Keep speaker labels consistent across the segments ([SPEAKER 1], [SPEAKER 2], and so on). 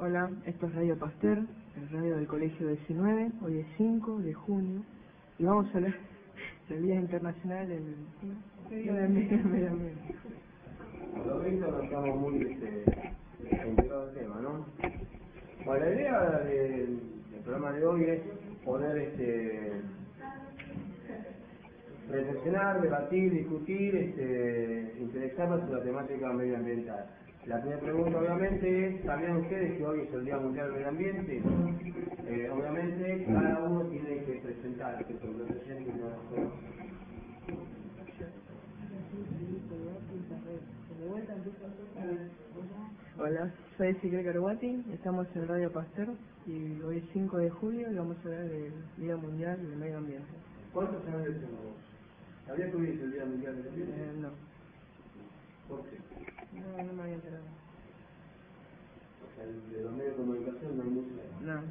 [SPEAKER 1] Hola, esto es Radio Pasteur, el radio del Colegio 19, hoy es 5 de junio, y vamos a hablar del Día Internacional del Medio Ambiente.
[SPEAKER 2] Lo visto no estamos muy este, centrados el tema, ¿no? Bueno, la idea del, del programa de hoy es poder este, reflexionar, debatir, discutir, este, interesarnos en la temática medioambiental. La primera pregunta obviamente es, ¿sabían ustedes que hoy es el Día Mundial del Medio Ambiente? Eh, obviamente cada uno tiene que presentar que su represente una
[SPEAKER 1] Hola, soy Ezequiel Caruati, estamos en Radio Pasteur y hoy es 5 de julio y vamos a hablar del Día Mundial del Medio Ambiente.
[SPEAKER 2] ¿Cuántos años tenés vos? ¿Sabías que el Día Mundial del Medio Ambiente?
[SPEAKER 1] Eh, no,
[SPEAKER 2] ¿Por qué?
[SPEAKER 1] no, no me había enterado.
[SPEAKER 2] O sea, el de los medios de comunicación no hay mucho.
[SPEAKER 1] No.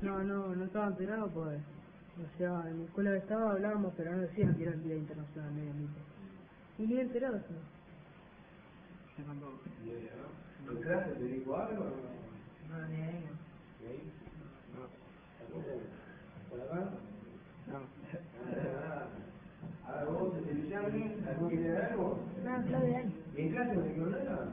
[SPEAKER 3] No, no, no estaba enterado, pues. O sea, en la escuela que estaba hablábamos, pero no decían que era el Día Internacional del Medio Ambiente. Y ni enterado, sí.
[SPEAKER 2] ¿En clase te dijo algo?
[SPEAKER 1] No, ni ahí.
[SPEAKER 2] ¿Sí? ¿Por acá?
[SPEAKER 1] No.
[SPEAKER 2] Ah, Ahora vos, Luciano, ¿algún idea de algo?
[SPEAKER 4] No, Claudia, ahí.
[SPEAKER 2] ¿Y en clase no te quedó nada?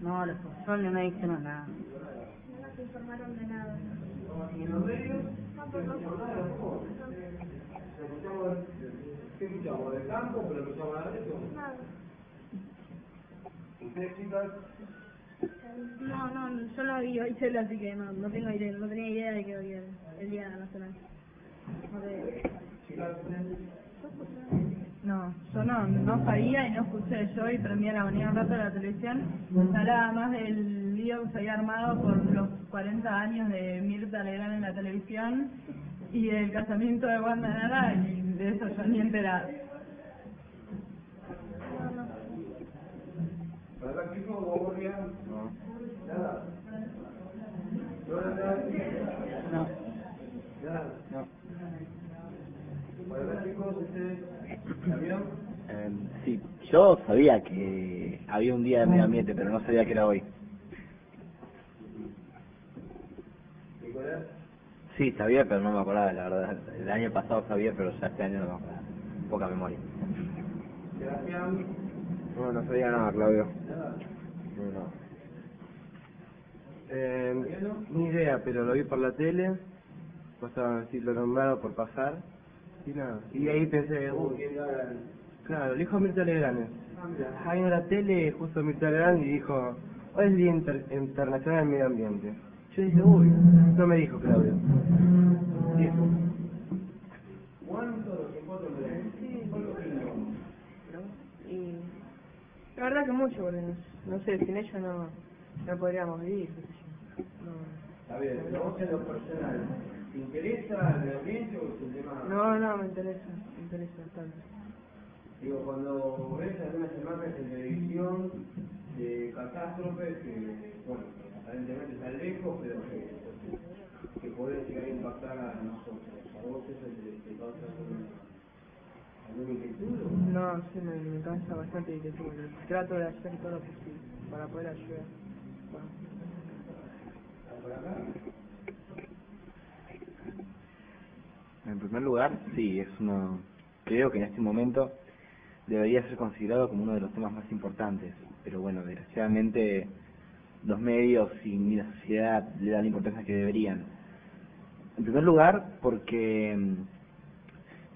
[SPEAKER 4] No
[SPEAKER 3] los profesores no me dijeron nada.
[SPEAKER 4] No nos informaron de nada.
[SPEAKER 2] ¿Y en los medios?
[SPEAKER 4] Tampoco.
[SPEAKER 2] ¿Cómo? ¿Escuchamos, ¿Qué escuchamos? ¿Del campo? ¿Pero escuchamos nada de eso?
[SPEAKER 4] Nada.
[SPEAKER 2] ¿Ustedes, chicas?
[SPEAKER 4] No, no, yo no vi hoy así que no, no tengo idea, no tenía idea de que hoy era el Día Nacional. No
[SPEAKER 5] no, no sabía y no escuché. Yo y prendí a la mañana un rato de la televisión. Hablaba más del lío que se había armado por los 40 años de Mirta Legrand en la televisión y del casamiento de Wanda Nara y de eso yo ni enterada.
[SPEAKER 4] No, no.
[SPEAKER 2] No. ¿Nada? ¿No nada?
[SPEAKER 1] No.
[SPEAKER 2] ¿Nada?
[SPEAKER 1] No.
[SPEAKER 2] ¿Verdad, chicos? ¿Ustedes sabían?
[SPEAKER 6] Sí, yo sabía que había un día de medio ambiente, pero no sabía que era hoy. Sí, sabía, pero no me acordaba, la verdad. El año pasado sabía, pero ya este año no me acordaba. Poca memoria.
[SPEAKER 2] ¿Sebastián?
[SPEAKER 7] No, no sabía nada, Claudio.
[SPEAKER 2] ¿Nada?
[SPEAKER 7] No, no. Eh, ni idea, pero lo vi por la tele. Pasaban así, lo nombrado por pasar. Y nada. Y ahí pensé,
[SPEAKER 2] ¿Cómo
[SPEAKER 7] uy? Claro, lo dijo Mirta Legrand.
[SPEAKER 2] Ah,
[SPEAKER 7] en la tele, justo Mirta Legrand, y dijo, hoy es Día Inter- Internacional del Medio Ambiente. Yo dije, uy, no me dijo Claudio. Dijo.
[SPEAKER 2] ¿Cuánto los encuentros de ¿Cuánto
[SPEAKER 1] ¿no? Y la verdad que mucho, porque no, no sé, sin ellos no, no podríamos vivir. No.
[SPEAKER 2] A ver, pero vos en lo personal, ¿te interesa el medio ambiente o es un tema...?
[SPEAKER 1] No, no, me interesa, me interesa bastante.
[SPEAKER 2] Digo, cuando ves algunas imágenes en televisión de catástrofes que, bueno, aparentemente están lejos, pero que, que pueden llegar a impactar a nosotros. ¿A vos eso te, te causa alguna, alguna inquietud?
[SPEAKER 1] No, sí, me, me cansa bastante y que tuve. Trato de hacer todo lo posible para poder ayudar. Bueno,
[SPEAKER 2] ¿Por acá?
[SPEAKER 6] En primer lugar, sí, es uno, creo que en este momento debería ser considerado como uno de los temas más importantes, pero bueno, desgraciadamente los medios y la sociedad le dan la importancia que deberían. En primer lugar, porque mm,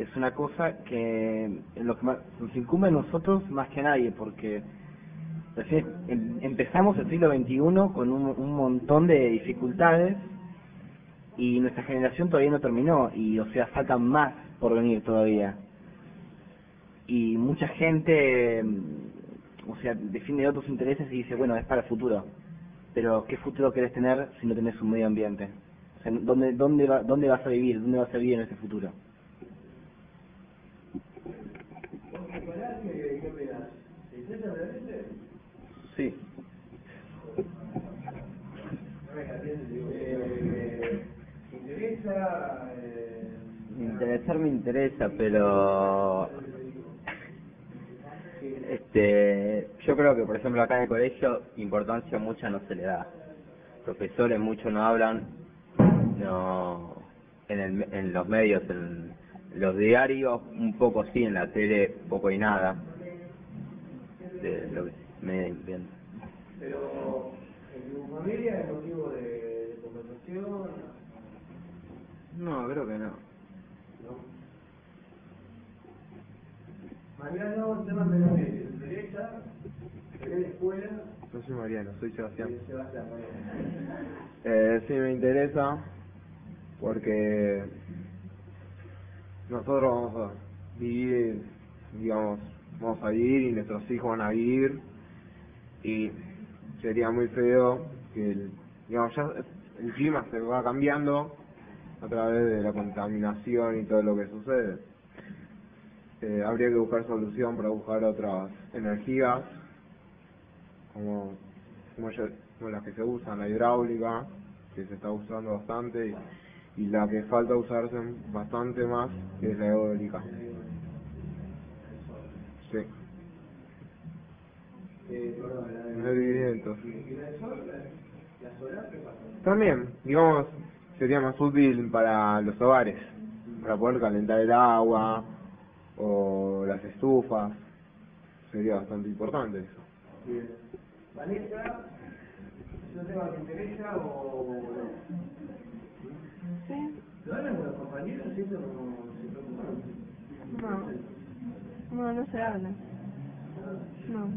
[SPEAKER 6] es una cosa que en lo que más, nos incumbe a nosotros más que a nadie, porque em- empezamos el siglo XXI con un, un montón de dificultades y nuestra generación todavía no terminó y o sea faltan más por venir todavía y mucha gente mm, o sea define otros intereses y dice bueno es para el futuro pero qué futuro querés tener si no tenés un medio ambiente o sea, dónde dónde va, dónde vas a vivir dónde vas a vivir en ese futuro sí.
[SPEAKER 2] Eh, ¿Te interesa? Eh,
[SPEAKER 6] interesar me interesa pero
[SPEAKER 8] Este, yo creo que, por ejemplo, acá en el colegio, importancia mucha no se le da. Profesores mucho no hablan, no en, el, en los medios, en los diarios, un poco sí, en la tele, poco y nada. De lo que me entiendo.
[SPEAKER 2] Pero en tu familia es motivo de, de conversación,
[SPEAKER 9] No, creo que. ¿no?
[SPEAKER 2] Mariano, tema medio ambiente, ¿te interesa? ¿Querés la escuela?
[SPEAKER 7] No soy Mariano, soy Sebastián.
[SPEAKER 2] Sebastián, Mariano.
[SPEAKER 7] Eh, sí me interesa porque nosotros vamos a vivir, digamos, vamos a vivir y nuestros hijos van a vivir y sería muy feo que, el, digamos, ya el clima se va cambiando a través de la contaminación y todo lo que sucede. Eh, habría que buscar solución para buscar otras energías como, como, ya- como las que se usan, la hidráulica, que se está usando bastante, y, la que falta usarse bastante más, que es la eólica. Sí. También, digamos, sería más útil para los hogares, para poder calentar el agua o las estufas. Sería bastante importante eso.
[SPEAKER 2] Bien. Vanessa, ¿es un tema que te interesa o no?
[SPEAKER 3] Sí.
[SPEAKER 2] ¿Lo hablan con los compañeros? ¿Siento como se preocupan?
[SPEAKER 3] No. No, no se habla. No.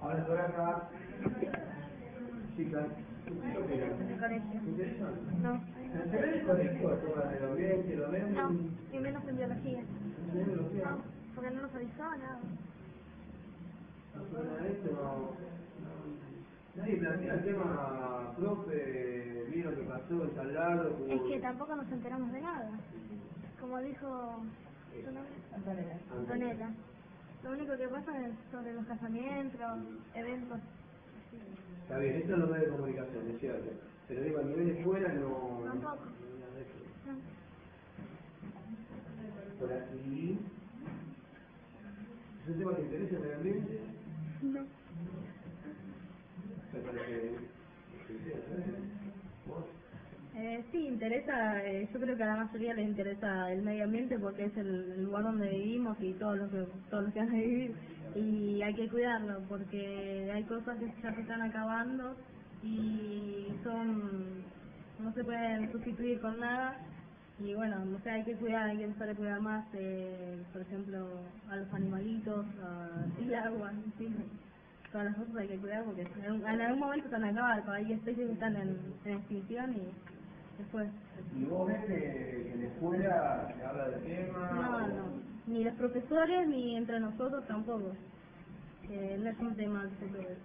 [SPEAKER 2] Ahora por acá, chicas, ¿qué opinan?
[SPEAKER 10] En el colegio.
[SPEAKER 2] ¿Te interesa?
[SPEAKER 10] No.
[SPEAKER 2] ¿En general el colegio toma el ambiente, lo?
[SPEAKER 10] No, y menos en biología. No, porque no nos avisó nada.
[SPEAKER 2] No suena esto, no. Nadie plantea el tema, profe, vieron lo que pasó en lado.
[SPEAKER 10] Es que tampoco nos enteramos de nada. Como dijo ¿tu nombre? Antonella. Lo único que pasa es sobre los casamientos, eventos.
[SPEAKER 2] Está bien, esto es los medios de comunicación, es cierto. Pero digo, a nivel de escuela no...
[SPEAKER 10] Tampoco.
[SPEAKER 2] Por aquí... ¿Es un tema que interesa el medio ambiente?
[SPEAKER 10] No.
[SPEAKER 2] Me parece... ¿eh? ¿Vos?
[SPEAKER 4] Eh, sí, interesa, eh, yo creo que a la mayoría les interesa el medio ambiente porque es el, el lugar donde vivimos y todos los que, todos los que van a vivir y hay que cuidarlo porque hay cosas que ya se están acabando y son no se pueden sustituir con nada y bueno, no sé, hay que cuidar, hay que empezar a cuidar más, eh, por ejemplo, a los animalitos, a, el agua, todas las cosas hay que cuidar porque en algún, en algún momento se van a acabar, hay especies que están en, en extinción y después...
[SPEAKER 2] ¿Y vos ves que, en la escuela se habla del tema?
[SPEAKER 4] No,
[SPEAKER 2] o-
[SPEAKER 4] no, ni los profesores ni entre nosotros tampoco, que no es un tema que se puede.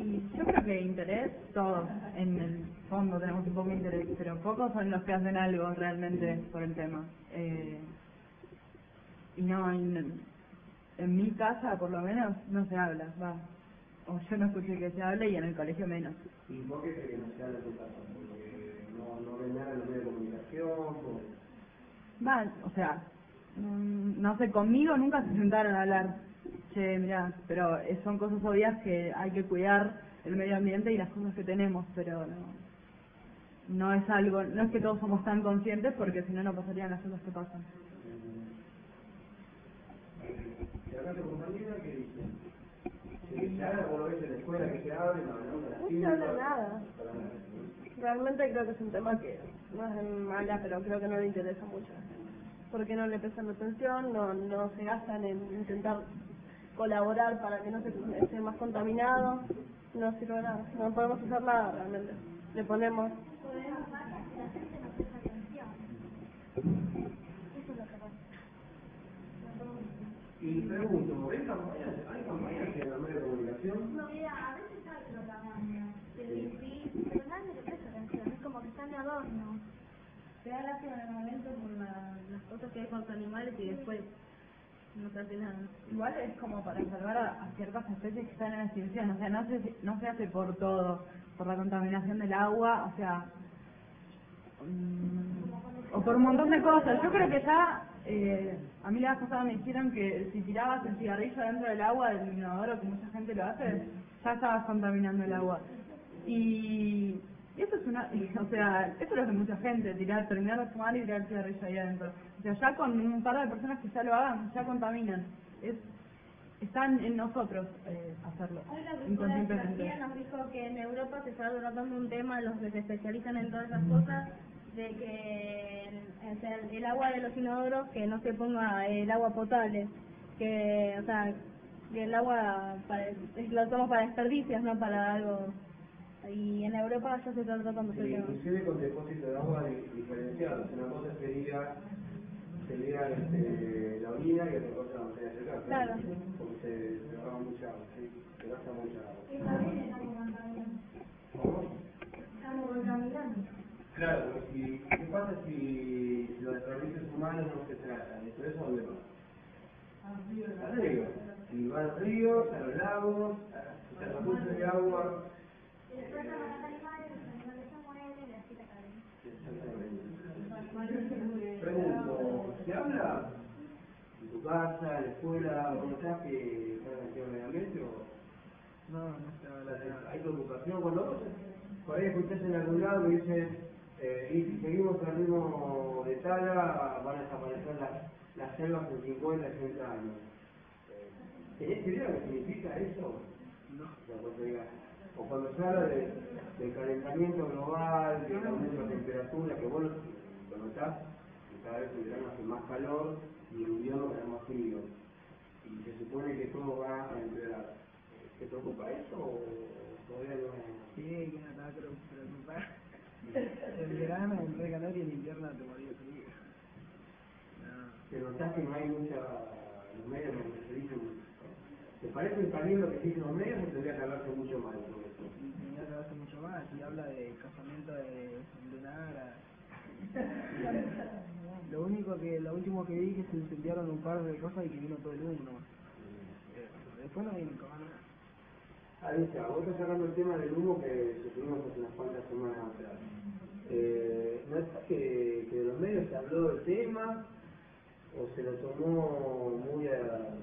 [SPEAKER 5] Y yo creo que interés, todos en el fondo tenemos un poco de interés, pero pocos son los que hacen algo realmente por el tema. Eh, y no, en, en mi casa por lo menos no se habla, va. O yo no escuché que se hable y en el colegio menos.
[SPEAKER 2] ¿Y por qué crees que no se habla en tu casa? Porque no, no ven nada en los medios de comunicación. por-
[SPEAKER 5] Va, o sea, mm, no sé, conmigo nunca se sentaron a hablar. Che, mirá, pero eh, son cosas obvias que hay que cuidar el medio ambiente y las cosas que tenemos, pero no, no es algo, no es que todos somos tan conscientes porque si no, no pasarían las cosas que pasan.
[SPEAKER 2] ¿Y acá tu compañera qué dice? ¿Que se habla, lo ves en la escuela que se hable? No, no,
[SPEAKER 11] No se habla nada. Realmente creo que es un tema que no es mala, pero creo que no le interesa mucho. Porque no le prestan atención, no, no se gastan en intentar colaborar para que no se esté más contaminado. No sirve nada. No podemos hacer nada realmente. Le ponemos
[SPEAKER 10] Podemos más, la gente no presta atención. Eso es lo que pasa.
[SPEAKER 2] Y pregunto, ¿hay campañas, hay campañas en los medios de comunicación?
[SPEAKER 10] No, mira, a veces hay propaganda, pero sí, pero nadie le presta atención, es como que están de adorno.
[SPEAKER 4] Se da lástima en el momento por la- las cosas que hay con los animales y después no hace nada.
[SPEAKER 5] Igual es como para salvar a, ciertas especies que están en extinción, o sea, no se, no se hace por todo, por la contaminación del agua, o sea, mm, o por un montón de cosas. Yo creo que ya, eh, a mí la vez pasada me dijeron que si tirabas el cigarrillo dentro del agua del inodoro, que mucha gente lo hace, ya estabas contaminando el agua. Y, y eso es una, o sea, eso lo hace mucha gente, tirar, terminar de fumar y tirar el cigarrillo ahí adentro. O sea, ya con un par de personas que ya lo hagan, ya contaminan. Es, están en nosotros eh, hacerlo,
[SPEAKER 4] Hoy la. García nos dijo que en Europa se está tratando un tema, los que se especializan en todas esas cosas, de que o sea, el agua de los inodoros, que no se ponga el agua potable, que, o sea, que el agua para, lo usamos para desperdicios, no para algo. Y en Europa ya se está tratando ese
[SPEAKER 2] Sí,
[SPEAKER 4] tema.
[SPEAKER 2] inclusive con depósitos de agua di- diferenciados. Una cosa sería, sería este, la orina y otra cosa sería el gas.
[SPEAKER 4] Claro.
[SPEAKER 2] Porque se, se gasta mucha agua, sí, se gasta mucha agua.
[SPEAKER 4] Y también estamos contaminando.
[SPEAKER 2] ¿Cómo?
[SPEAKER 4] Estamos contaminando.
[SPEAKER 2] Claro, porque si, ¿qué pasa si los desperdicios humanos no se tratan? ¿Y por eso dónde va? Al río. Si va al río, a los lagos, a los recursos de agua.
[SPEAKER 4] Y después a los animales, los animales se mueren y así la cadena.
[SPEAKER 2] Pregunto, ¿se habla en tu casa, en la escuela, donde estás que estás en el ambiente o
[SPEAKER 1] No, no nada.
[SPEAKER 2] hay preocupación cuando vos por ahí escuchás en algún lado que dicen eh, y si seguimos al ritmo de tala van a desaparecer las, las selvas en 50, 60 años. Eh, ¿Tenés idea de lo que significa eso?
[SPEAKER 1] No.
[SPEAKER 2] O cuando se habla de, del calentamiento global, del aumento de temperatura, que vos lo notás, cada vez el verano hace más calor y el invierno hace más frío. Y se supone que todo va a empeorar. ¿Te preocupa eso o todavía no?
[SPEAKER 1] Sí, que no te va a pre- preocupar. El verano entre calor y el invierno te morí de frío. No.
[SPEAKER 2] ¿Te notás que no hay mucha... los medios que se dicen... ¿Te parece bien lo que dicen los medios o tendría que hablarse mucho más de todo eso?
[SPEAKER 1] Y tenía que hace mucho más y habla de casamiento de lunar. Lo único que, lo último que vi que se incendiaron un par de cosas y que vino todo el humo nomás. Después no vino nada.
[SPEAKER 2] Ahí está, vos estás sacando el tema del humo que sufrimos hace unas cuantas semanas atrás. Eh, ¿No es que, que de los medios se habló del tema o se lo tomó muy, a,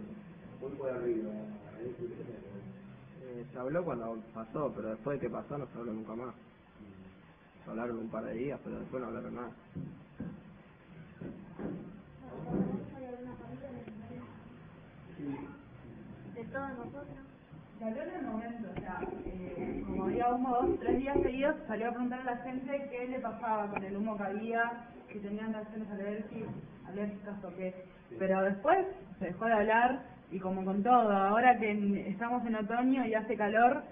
[SPEAKER 2] muy por arriba?
[SPEAKER 1] Eh, se habló cuando pasó, pero después de que pasó no se habló nunca más. Se hablaron un par de días, pero después no hablaron nada.
[SPEAKER 4] De todos nosotros.
[SPEAKER 5] Salió en el momento, o sea, eh, como había humo dos, tres días seguidos, salió a preguntar a la gente qué le pasaba con el humo que había, si tenían reacciones alérgicas, alérgicas o qué. Pero después se dejó de hablar y como con todo, ahora que en- estamos en otoño y hace calor,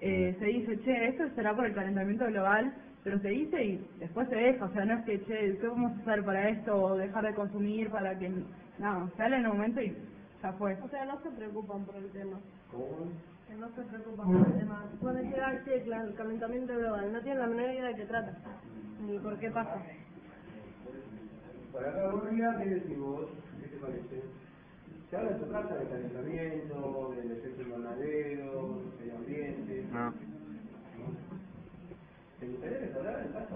[SPEAKER 5] eh, se dice, che, esto será por el calentamiento global, pero se dice y después se deja, o sea, no es que, che, ¿qué vamos a hacer para esto o dejar de consumir para que... No, habla en un momento y ya fue.
[SPEAKER 11] O sea, no se preocupan por el tema.
[SPEAKER 2] ¿Cómo?
[SPEAKER 11] Que no se preocupan por el tema. Puede llegar, sí, claro, el calentamiento global. No tienen la menor idea de qué trata. Ni por qué pasa.
[SPEAKER 2] Para acá, Borja, ¿qué decís vos? ¿Qué te parece? Se habla en tu casa del calentamiento, del efecto invernadero, del ambiente.
[SPEAKER 6] No.
[SPEAKER 2] ¿Te gustaría que se hablara en casa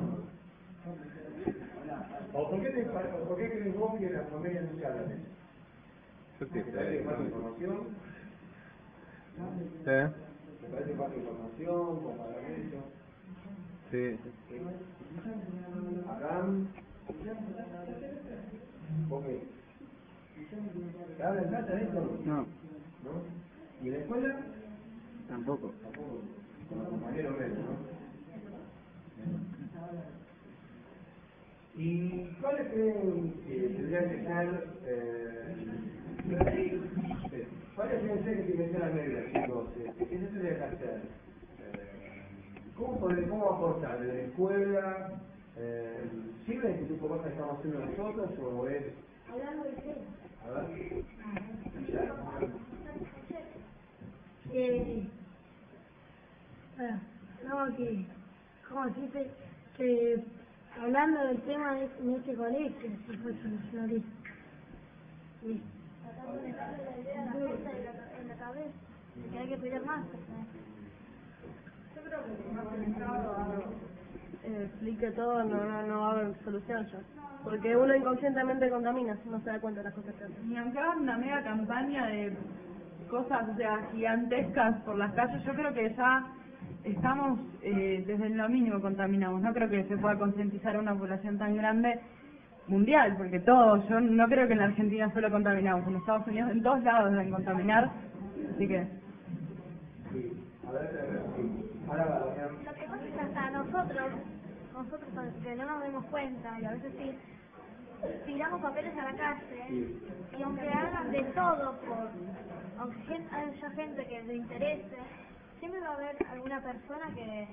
[SPEAKER 2] o por qué, te, o por qué crees vos que las familias no se hablan?
[SPEAKER 6] Yo
[SPEAKER 2] ¿Te parece que falta información?
[SPEAKER 6] Sí.
[SPEAKER 2] ¿Te parece que falta información? Comparar eso?
[SPEAKER 6] Sí.
[SPEAKER 2] Abraham. ¿Vos qué? ¿Se habla en casa de esto?
[SPEAKER 1] No,
[SPEAKER 2] ¿No? ¿Y en la escuela?
[SPEAKER 1] tampoco.
[SPEAKER 2] Tampoco. Con los compañeros menos, ¿no? ¿Y cuáles creen que tendrían que ser, eh, eh, cuáles creen ser que tienen que ser las reglas, chicos? Este, ¿Qué se tendría que hacer? Eh, ¿Cómo, poder, ¿Cómo aportar desde la escuela? Eh, ¿Sirve este tipo de cosas que estamos haciendo nosotros o es...?
[SPEAKER 4] Hablando de qué?
[SPEAKER 2] A ver. ¿Ya?
[SPEAKER 4] Eh, bueno, no, que, como dice, que hablando del tema de, en este colegio, si fue solucionarista. Sí. en la cabeza, que hay que pelear más.
[SPEAKER 5] Yo creo que más pensado, eh,
[SPEAKER 11] explique todo, no, no, no va a haber solución ya. Porque uno inconscientemente contamina, no se da cuenta de las cosas que hace.
[SPEAKER 5] Ni aunque hagan una mega campaña de cosas, o sea, gigantescas por las calles, yo creo que ya estamos eh, desde lo mínimo contaminamos. No creo que se pueda concientizar a una población tan grande mundial, porque todos, yo no creo que en la Argentina solo contaminamos, en Estados Unidos en todos lados deben contaminar, así que...
[SPEAKER 4] Lo que pasa es que hasta nosotros, nosotros que no nos demos cuenta, y a veces sí, tiramos papeles a la calle, y aunque hagan de todo, por, aunque haya gente que le interese, siempre va a haber alguna persona que,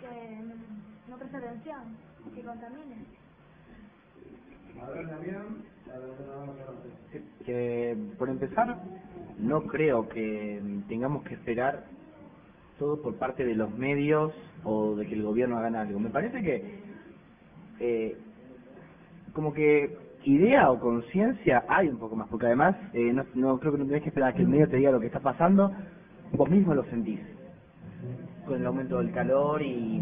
[SPEAKER 4] que no preste atención, que contamine.
[SPEAKER 6] que por empezar no creo que tengamos que esperar todo por parte de los medios o de que el gobierno haga algo. Me parece que eh, como que idea o conciencia hay un poco más, porque además eh, no, no creo que no tenés que esperar a que el medio te diga lo que está pasando, vos mismo lo sentís con el aumento del calor y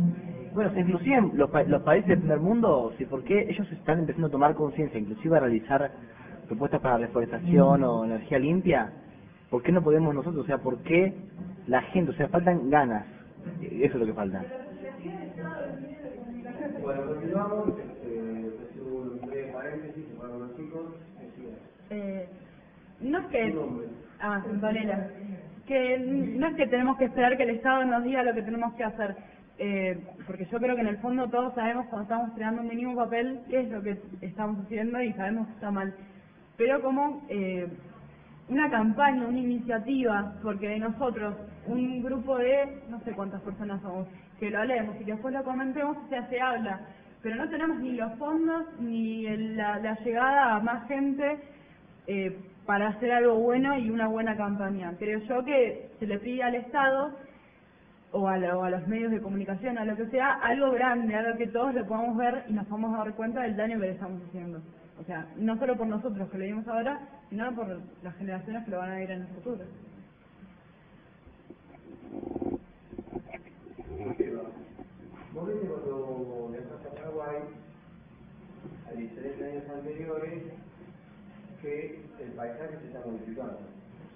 [SPEAKER 6] bueno, inclusive los, pa- los países del primer mundo, sí, porque ellos están empezando a tomar conciencia, inclusive a realizar propuestas para reforestación o energía limpia, ¿por qué no podemos nosotros? O sea, ¿por qué la gente? O sea, faltan ganas, eso es lo que falta.
[SPEAKER 2] Bueno, continuamos. Este, hace un breve paréntesis para los chicos. Decía,
[SPEAKER 5] Eh, no es que... Ah, Antonella. Que no es que tenemos que esperar que el Estado nos diga lo que tenemos que hacer. Eh, porque yo creo que en el fondo todos sabemos cuando estamos creando un mínimo papel qué es lo que estamos haciendo y sabemos que está mal. Pero como eh, una campaña, una iniciativa, porque de nosotros, un grupo de, no sé cuántas personas somos, que lo hablemos y que después lo comentemos, o sea, se habla. Pero no tenemos ni los fondos ni el- la, la llegada a más gente eh, para hacer algo bueno y una buena campaña. Creo yo que se le pide al Estado o a, lo- a los medios de comunicación, a lo que sea, algo grande, algo que todos lo podamos ver y nos podamos dar cuenta del daño que le estamos haciendo. O sea, no solo por nosotros que lo vimos ahora, sino por las generaciones que lo van a ver en el futuro.
[SPEAKER 2] Vos cuando viajaste a Paraguay, a diferentes años anteriores, que el paisaje se está modificando.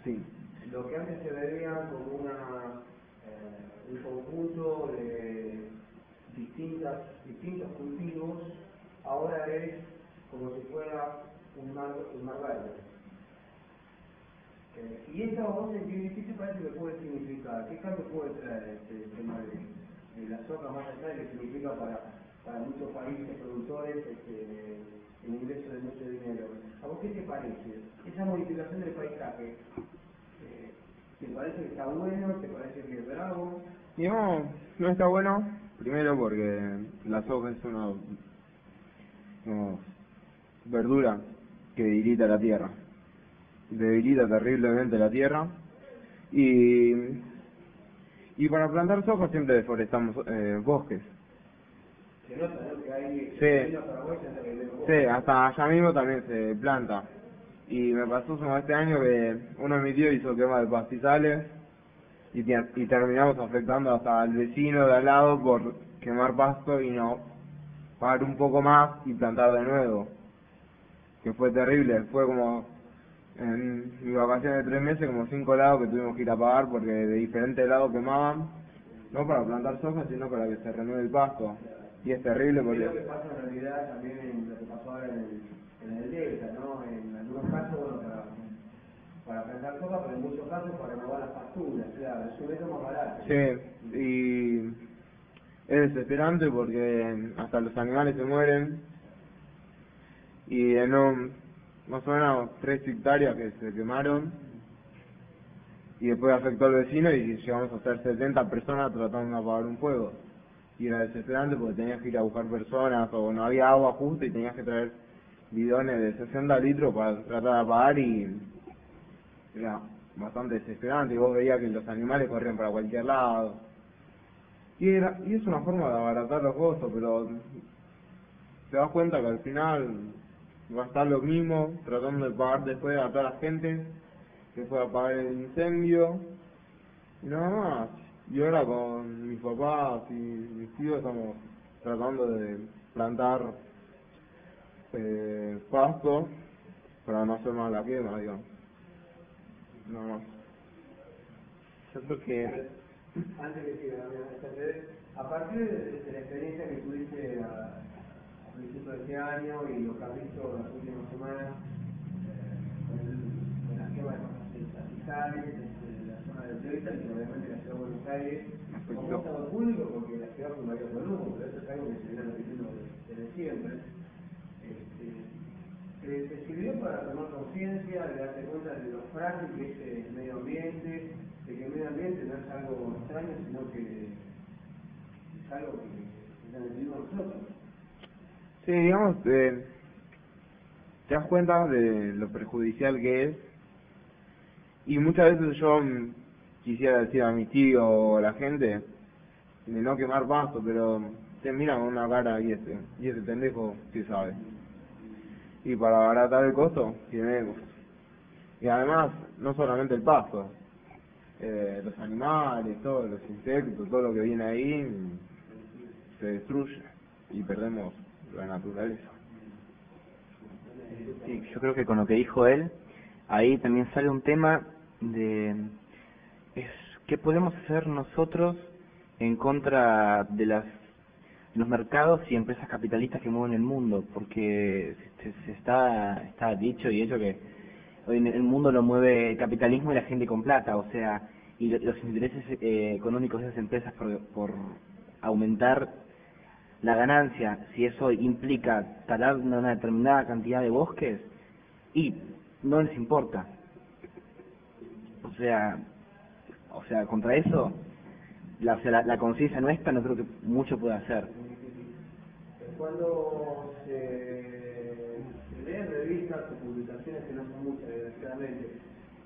[SPEAKER 6] Sí.
[SPEAKER 2] Lo que antes se veía como una, eh, un conjunto de distintas, distintos cultivos, ahora es como si fuera un mar, un mar. Eh, y esta voz en qué qué te parece que puede significar? ¿Qué cambio puede traer este tema de, de la soja más allá de que significa para, para muchos países productores este, el ingreso de mucho dinero? ¿A vos qué te parece? Esa modificación del paisaje, eh, ¿te parece que está bueno? ¿Te parece que es bravo?
[SPEAKER 7] No, no está bueno, primero porque la soja es una verdura que debilita la tierra. Debilita terriblemente la tierra. Y, y para plantar soja siempre deforestamos eh, bosques. Sí. Sí, hasta allá mismo también se planta. Y me pasó como este año que uno de mis tíos hizo quema de pastizales y, y terminamos afectando hasta al vecino de al lado por quemar pasto y no pagar un poco más y plantar de nuevo. Que fue terrible, fue como en mi vacación de tres meses como cinco lados que tuvimos que ir a pagar porque de diferentes lados quemaban, no para plantar soja sino para que se renueve el pasto. Y es terrible porque...
[SPEAKER 2] Creo que pasa en realidad también en lo que pasó ahora en el, en el Delta, ¿no? En algunos casos, bueno, para, para plantar soja, pero en muchos casos para renovar las pasturas, claro, es un más barato.
[SPEAKER 7] Sí, y es desesperante porque hasta los animales se mueren y en un, más o menos tres hectáreas que se quemaron y después afectó al vecino y llegamos a ser 70 personas tratando de apagar un fuego. Y era desesperante porque tenías que ir a buscar personas o no había agua justo y tenías que traer bidones de 60 litros para tratar de apagar y era bastante desesperante y vos veías que los animales corrían para cualquier lado. Y, era, y es una forma de abaratar los costos, pero te das cuenta que al final va a estar lo mismo, tratando de pagar después a toda la gente que fue a pagar el incendio y nada más. Y ahora con mis papás y mis tíos estamos tratando de plantar eh, pasto para no hacer más la quema, digamos. Nada más.
[SPEAKER 6] Yo que
[SPEAKER 2] Antes que siga, a partir de, la experiencia que tuviste a, a principios de este año y lo que has visto las últimas semanas, eh, con, el, con la quema de pastizales, en la zona del Delta y obviamente la ciudad de Buenos Aires, como estado público porque la ciudad fue mayor volumen, pero eso es algo que se viene repitiendo desde, siempre. Este, ¿te, te sirvió para tomar conciencia, de darte cuenta de lo frágil que es el medio ambiente, de que el medio ambiente no es algo extraño, sino que es algo que, que necesitamos nosotros?
[SPEAKER 7] Sí, digamos, eh, te das cuenta de lo perjudicial que es. Y muchas veces yo mm, quisiera decir a mi tío o a la gente de no quemar pasto, pero te miran con una cara y ese, y ese pendejo sí sabe. Y para abaratar el costo, quememos. Y además, no solamente el pasto, eh, los animales, todos los insectos, todo lo que viene ahí, mm, se destruye y perdemos la naturaleza.
[SPEAKER 6] Sí, yo creo que con lo que dijo él, ahí también sale un tema de es qué podemos hacer nosotros en contra de las los mercados y empresas capitalistas que mueven el mundo, porque se, se está está dicho y hecho que hoy en el mundo lo mueve el capitalismo y la gente con plata, o sea, y lo- los intereses eh, económicos de esas empresas por, por aumentar la ganancia, si eso implica talar una determinada cantidad de bosques, y no les importa. O sea, o sea, contra eso, la, la, conciencia nuestra no creo que mucho pueda hacer.
[SPEAKER 2] Cuando se, se leen revistas o publicaciones que no son muchas, desgraciadamente,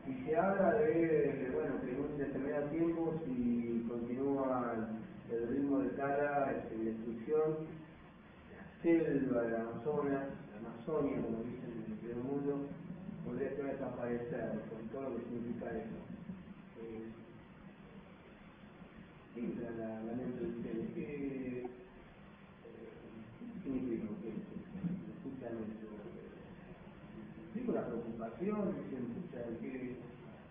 [SPEAKER 2] y se habla de, bueno, que en un determinado tiempo, si continúa el ritmo de tala este, y destrucción, la selva, la Amazonas, la Amazonia, como dicen en el primer mundo, podría desaparecer, con todo lo que significa eso. Eh, sí, la, la, la mente de ustedes, ¿qué, ¿Qué significa que escuchan eso? Digo la preocupación, dicen, ¿qué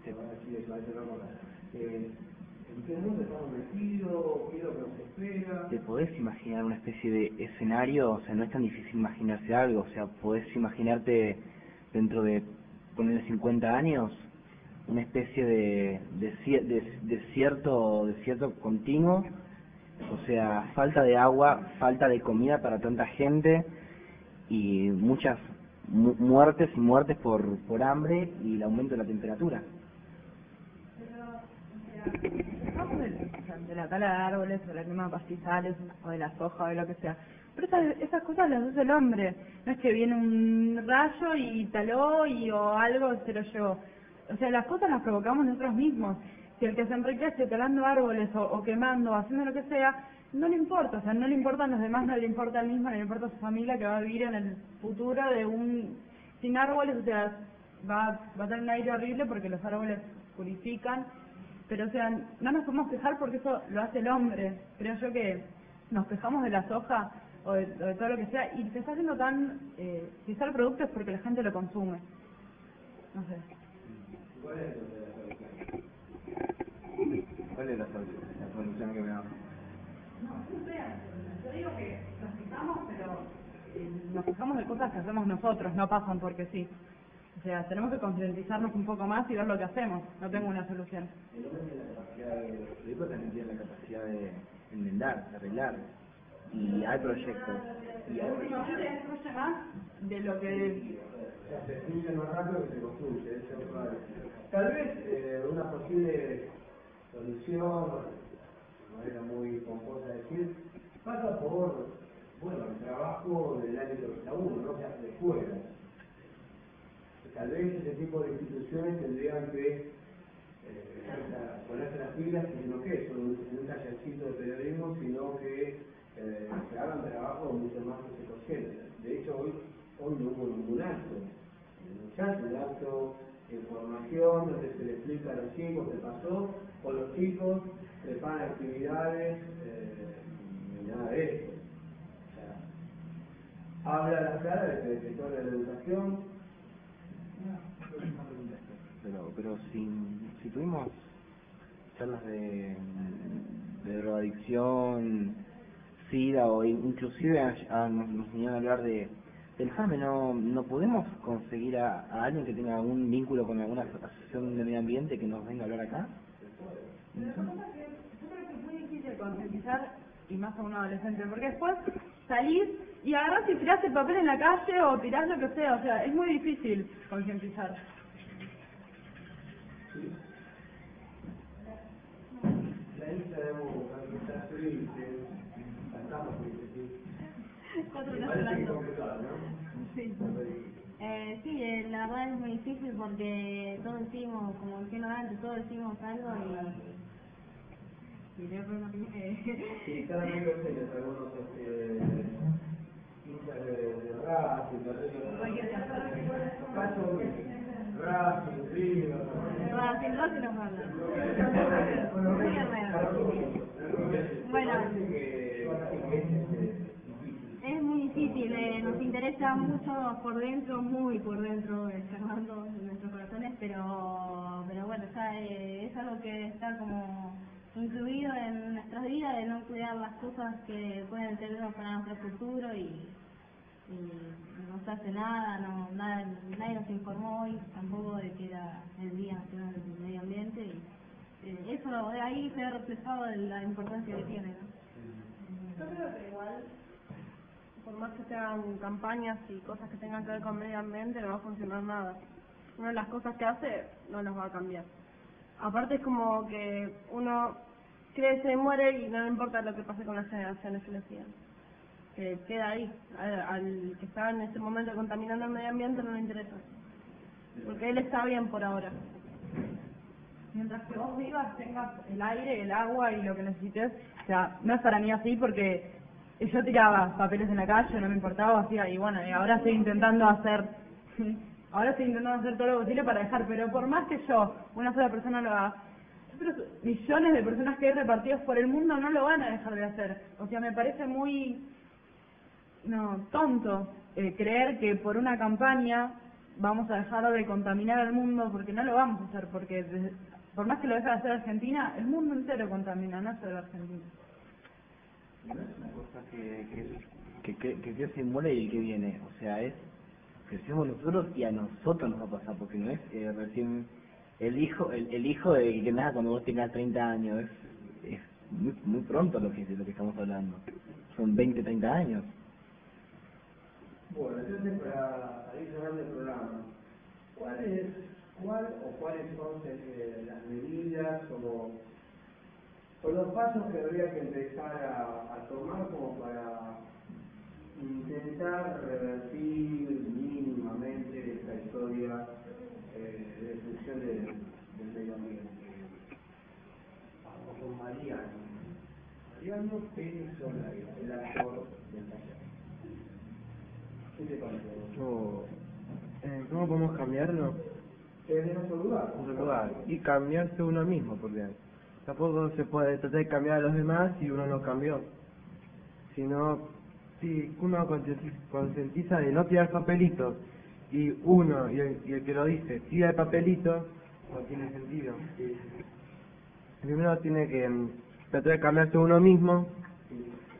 [SPEAKER 2] se van a decir eso? A eso no eh, ¿En qué mundo estamos metidos? ¿Qué es lo que nos espera?
[SPEAKER 6] ¿Te podés imaginar una especie de escenario? O sea, no es tan difícil imaginarse algo. O sea, podés imaginarte dentro de, poner 50 años, una especie de, de, de- desierto continuo. O sea, falta de agua, falta de comida para tanta gente y muchas mu- muertes y muertes por, por hambre y el aumento de la temperatura.
[SPEAKER 5] Dejamos de, la tala de árboles, o la quema de pastizales, o de la soja, o de lo que sea. Pero esas, cosas las hace el hombre. No es que viene un rayo y taló y o algo se lo llevó. O sea, las cosas las provocamos nosotros mismos. Si el que se enriquece talando árboles o, quemando o haciendo lo que sea, no le importa. O sea, no le importan los demás, no le importa a él mismo, no le importa su familia que va a vivir en el futuro de un sin árboles. O sea, va, va a tener un aire horrible porque los árboles purifican pero o sea, no nos podemos quejar porque eso lo hace el hombre. Creo yo que nos quejamos de la soja o de, o de todo lo que sea y se está haciendo tan... Eh, si está el producto es porque la gente lo consume. No sé.
[SPEAKER 2] ¿Cuál es la solución?
[SPEAKER 7] ¿Cuál es la, sol- la solución que me da?
[SPEAKER 5] Yo digo que nos quejamos, pero eh, nos quejamos de cosas que hacemos nosotros, no pasan porque sí. O sea, tenemos que concientizarnos un poco más y ver lo que hacemos. No tengo una solución.
[SPEAKER 6] El hombre tiene la capacidad de, ricos también tienen la capacidad de enmendar, de arreglar. Y hay proyectos. Y hay
[SPEAKER 5] más de lo que...
[SPEAKER 2] se destruye más rápido que se construye, es claro. Tal vez eh, una posible solución, de manera muy pomposa de decir, pasa por, bueno, el trabajo del ámbito que está uno, no se hace de fuera. Tal vez ese tipo de instituciones tendrían que eh, ponerse las pilas y no que eso, en un tallercito de periodismo, sino que eh, se hagan trabajos mucho más que se conscientes. De hecho, hoy, hoy no hubo ningún acto, un acto información, donde se le explica a los chicos qué pasó, o los chicos preparan actividades eh, nada de eso. O sea, habla la cara del director de la educación.
[SPEAKER 6] Pero, pero si, si tuvimos charlas de, de drogadicción, SIDA o inclusive a, a- nos nos vinieron a hablar de del FAME, no, no podemos conseguir a, a alguien que tenga algún vínculo con alguna asociación de medio ambiente que nos venga a hablar acá.
[SPEAKER 5] Yo creo que es muy difícil concientizar, y más a un adolescente, porque después salís y agarrás y tirás el papel en la calle o tirás lo que sea, o sea, es muy difícil concientizar.
[SPEAKER 2] La
[SPEAKER 4] Cuatro
[SPEAKER 2] que
[SPEAKER 4] hablando.
[SPEAKER 2] ¿no?
[SPEAKER 4] Sí. Eh, sí, eh, la verdad es muy difícil porque todos decimos, como diciendo antes, todos decimos algo y... y luego no tiene-
[SPEAKER 2] Sí, cada amigo tiene algunos este, hinchas de, Racing, de Racing, River.
[SPEAKER 4] Duda se nos habla. Bueno, difícil, eh, nos interesa mucho por dentro, muy por dentro, eh, Fernando, en nuestros corazones, pero, pero bueno, ya eh, es algo que está como incluido en nuestras vidas, de no cuidar las cosas que pueden servir para nuestro futuro y, no se hace nada, no, nada, nadie nos informó hoy tampoco de que era el Día Nacional del Medio Ambiente y eh, eso de ahí se ha reflejado la importancia que tiene, ¿no?
[SPEAKER 11] Yo creo que igual, por más que se hagan campañas y cosas que tengan que ver con medio ambiente, no va a funcionar nada. Una de las cosas que hace no las va a cambiar. Aparte es como que uno crece y muere y no le importa lo que pase con las generaciones que le siguen. Que queda ahí. Al, al que está en ese momento contaminando el medio ambiente no le interesa. Porque él está bien por ahora.
[SPEAKER 5] Mientras que vos vivas, tengas el aire, el agua y lo que necesites, o sea, no es para mí así porque yo tiraba papeles en la calle, no me importaba, hacía, y bueno, y ahora estoy intentando hacer, ahora estoy intentando hacer todo lo posible para dejar, pero por más que yo, una sola persona lo haga, pero millones de personas que hay repartidos por el mundo no lo van a dejar de hacer. O sea, me parece muy, no, tonto eh, creer que por una campaña vamos a dejar de contaminar al mundo porque no lo vamos a hacer, porque por más que lo deje de hacer Argentina, el mundo entero contamina, no solo Argentina.
[SPEAKER 6] No es una cosa que, que, que, que, que crece y el que viene. O sea, es crecemos nosotros y a nosotros nos va a pasar, porque no es eh, recién el hijo el, el hijo de que nada cuando vos tengas 30 años. Es, es muy, muy pronto lo que, de lo que estamos hablando. Son 20, 30 años.
[SPEAKER 2] Bueno, entonces para ir cerrando el programa, ¿cuál es, cuál o cuáles son eh, las medidas o, o los pasos que habría que empezar a, a tomar como para intentar revertir mínimamente esta historia eh, de destrucción del, del medio ambiente? Vamos con Mariano. Mariano Pérez Solari, el actor del taller. ¿Qué te parece?
[SPEAKER 12] Yo, eh, ¿Cómo podemos cambiarlo?
[SPEAKER 2] En otro lugar.
[SPEAKER 12] Otro lugar. Y cambiarse uno mismo, porque tampoco se puede tratar de cambiar a los demás si uno no cambió. Sino, si uno concientiza- de no tirar papelitos y uno, y el, y el que lo dice, tira el papelito, no tiene sentido. Primero tiene que mm, tratar de cambiarse uno mismo.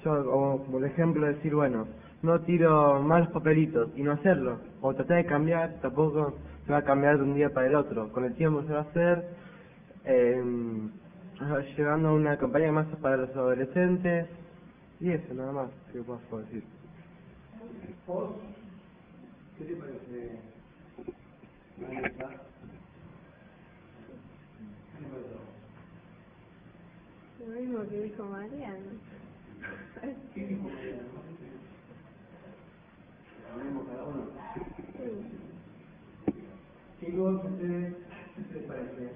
[SPEAKER 12] Yo, como por ejemplo, decir, bueno, no tiro malos papelitos y no hacerlo. O tratar de cambiar, tampoco se va a cambiar de un día para el otro. Con el tiempo se va a hacer, eh, llegando a una campaña más para los adolescentes. Y eso, nada más que puedo decir.
[SPEAKER 2] ¿Vos? ¿Qué te parece? Vanessa? ¿Qué te parece?
[SPEAKER 11] Lo mismo que dijo Mariano.
[SPEAKER 2] ¿Qué dijo Mariano? Hablemos cada uno. Chicos, ¿ustedes qué les parece?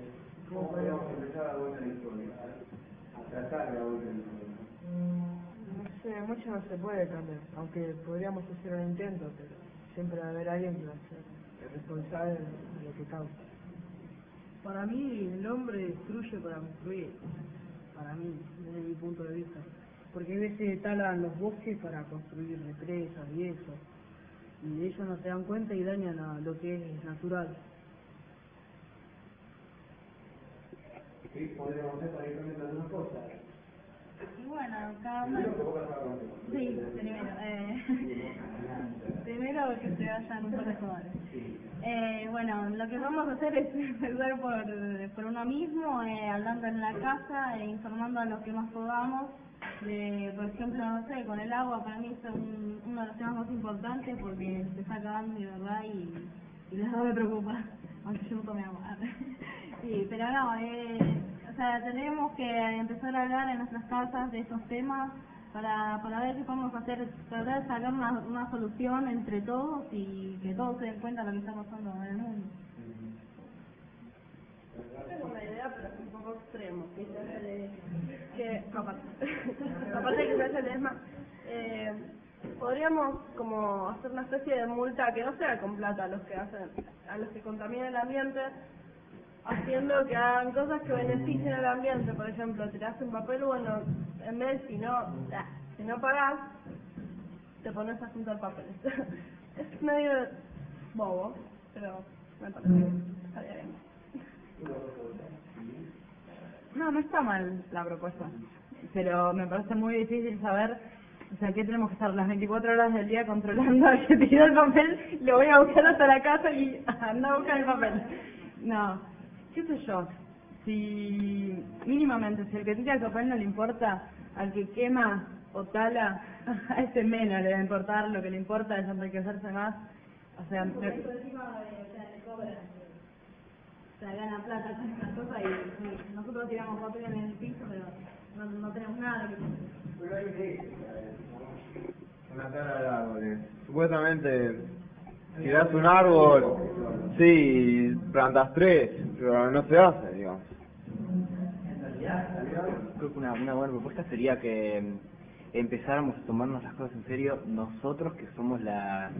[SPEAKER 2] ¿Cómo podríamos empezar a vuelta la historia? A tratar de la vuelta la historia.
[SPEAKER 1] No sé, mucho no se puede cambiar, aunque podríamos hacer un intento, pero siempre va a haber alguien que va a ser responsable de lo que causa. Para mí, el hombre destruye para construir. Para mí, desde mi punto de vista. Porque a veces talan los bosques para construir represas y eso. Y ellos no se dan cuenta y dañan a lo que es natural.
[SPEAKER 2] ¿Qué podríamos hacer para ir cambiando algunas cosas?
[SPEAKER 4] Y bueno, cada uno... Sí, primero. Eh, primero que se vayan un par de jugadores. Eh, bueno, lo que vamos a hacer es empezar por, por uno mismo, eh, hablando en la casa e informando a los que más podamos. De, por ejemplo, no sé, con el agua para mí es un- uno de los temas más importantes porque se está acabando de verdad y, y la verdad me preocupa, aunque yo no tome agua. sí, pero no, eh, sea, tenemos que empezar a hablar en nuestras casas de estos temas para, para ver qué podemos hacer, tratar de sacar una, una solución entre todos y que todos se den cuenta de lo que está pasando en el mundo.
[SPEAKER 11] Tengo una idea, pero es un poco extremo. quizás Que, aparte, aparte de que se hace ESMA, eh, podríamos como hacer una especie de multa que no sea con plata a los que hacen, a los que contaminan el ambiente, haciendo que hagan cosas que beneficien al ambiente. Por ejemplo, tirás un papel, bueno, en vez si no, si no pagás, te pones a juntar papeles. es medio bobo, pero me parece que estaría bien.
[SPEAKER 5] No, no está mal la propuesta, pero me parece muy difícil saber, o sea, ¿qué tenemos que estar las 24 horas del día controlando al que tiró el papel? Le voy a buscar hasta la casa y anda a buscar el papel. No, qué sé yo, si mínimamente, si el que tira el papel no le importa, al que quema o tala, a ese menos le va a importar, lo que le importa es enriquecerse más. O sea, me-
[SPEAKER 4] Por encima de, o sea, le cobran, o sea, gana plata con estas cosas y y nosotros tiramos papel en el piso, pero no, no tenemos nada que
[SPEAKER 2] Pero hay que
[SPEAKER 7] Una tala de árboles. Supuestamente, tirás un árbol, sí, plantas tres, pero no se hace, digamos.
[SPEAKER 6] Creo que una, una buena propuesta sería que mm, empezáramos a tomarnos las cosas en serio nosotros que somos la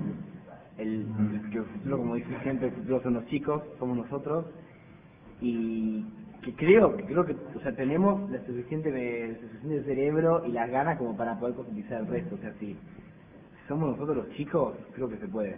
[SPEAKER 6] el, el futuro como dice siempre el futuro son los chicos somos nosotros. Y que creo que creo que o sea tenemos la suficiente el suficiente cerebro y las ganas como para poder concientizar al resto. O sea si somos nosotros los chicos creo que se puede